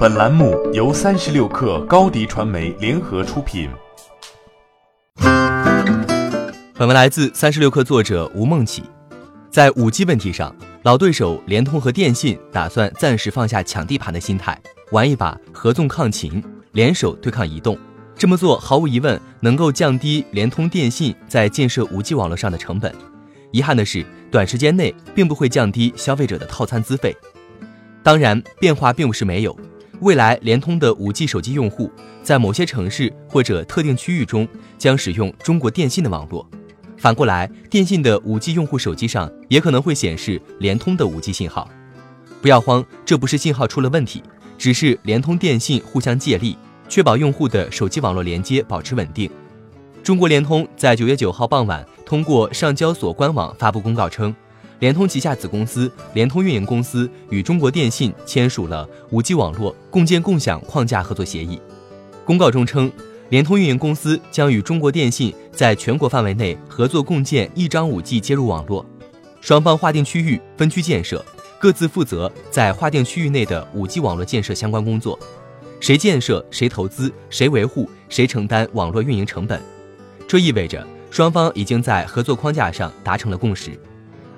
本栏目由三十六氪高低传媒联合出品。本文来自三十六氪作者吴梦起。在五 G 问题上，老对手联通和电信打算暂时放下抢地盘的心态，玩一把合纵抗秦，联手对抗移动。这么做毫无疑问能够降低联通、电信在建设五 G 网络上的成本。遗憾的是，短时间内并不会降低消费者的套餐资费。当然，变化并不是没有。未来，联通的 5G 手机用户在某些城市或者特定区域中将使用中国电信的网络。反过来，电信的 5G 用户手机上也可能会显示联通的 5G 信号。不要慌，这不是信号出了问题，只是联通、电信互相借力，确保用户的手机网络连接保持稳定。中国联通在九月九号傍晚通过上交所官网发布公告称。联通旗下子公司联通运营公司与中国电信签署了 5G 网络共建共享框架合作协议。公告中称，联通运营公司将与中国电信在全国范围内合作共建一张 5G 接入网络，双方划定区域分区建设，各自负责在划定区域内的 5G 网络建设相关工作，谁建设谁投资，谁维护谁承担网络运营成本。这意味着双方已经在合作框架上达成了共识。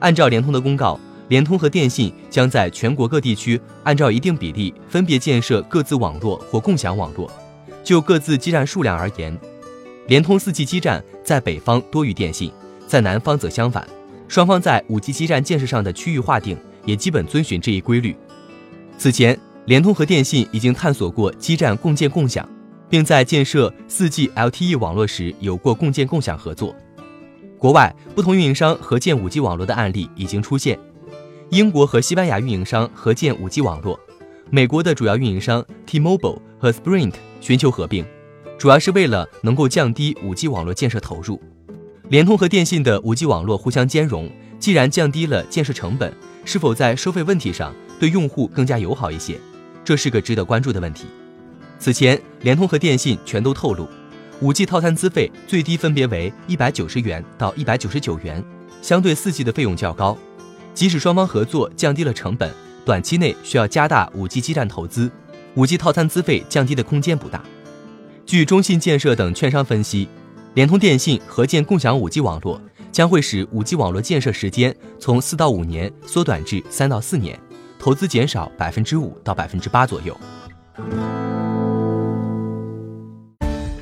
按照联通的公告，联通和电信将在全国各地区按照一定比例分别建设各自网络或共享网络。就各自基站数量而言，联通 4G 基站在北方多于电信，在南方则相反。双方在 5G 基站建设上的区域划定也基本遵循这一规律。此前，联通和电信已经探索过基站共建共享，并在建设 4G LTE 网络时有过共建共享合作。国外不同运营商合建 5G 网络的案例已经出现，英国和西班牙运营商合建 5G 网络，美国的主要运营商 T-Mobile 和 Sprint 寻求合并，主要是为了能够降低 5G 网络建设投入。联通和电信的 5G 网络互相兼容，既然降低了建设成本，是否在收费问题上对用户更加友好一些？这是个值得关注的问题。此前，联通和电信全都透露。五 G 套餐资费最低分别为一百九十元到一百九十九元，相对四 G 的费用较高。即使双方合作降低了成本，短期内需要加大五 G 基站投资，五 G 套餐资费降低的空间不大。据中信建设等券商分析，联通、电信合建共享五 G 网络，将会使五 G 网络建设时间从四到五年缩短至三到四年，投资减少百分之五到百分之八左右。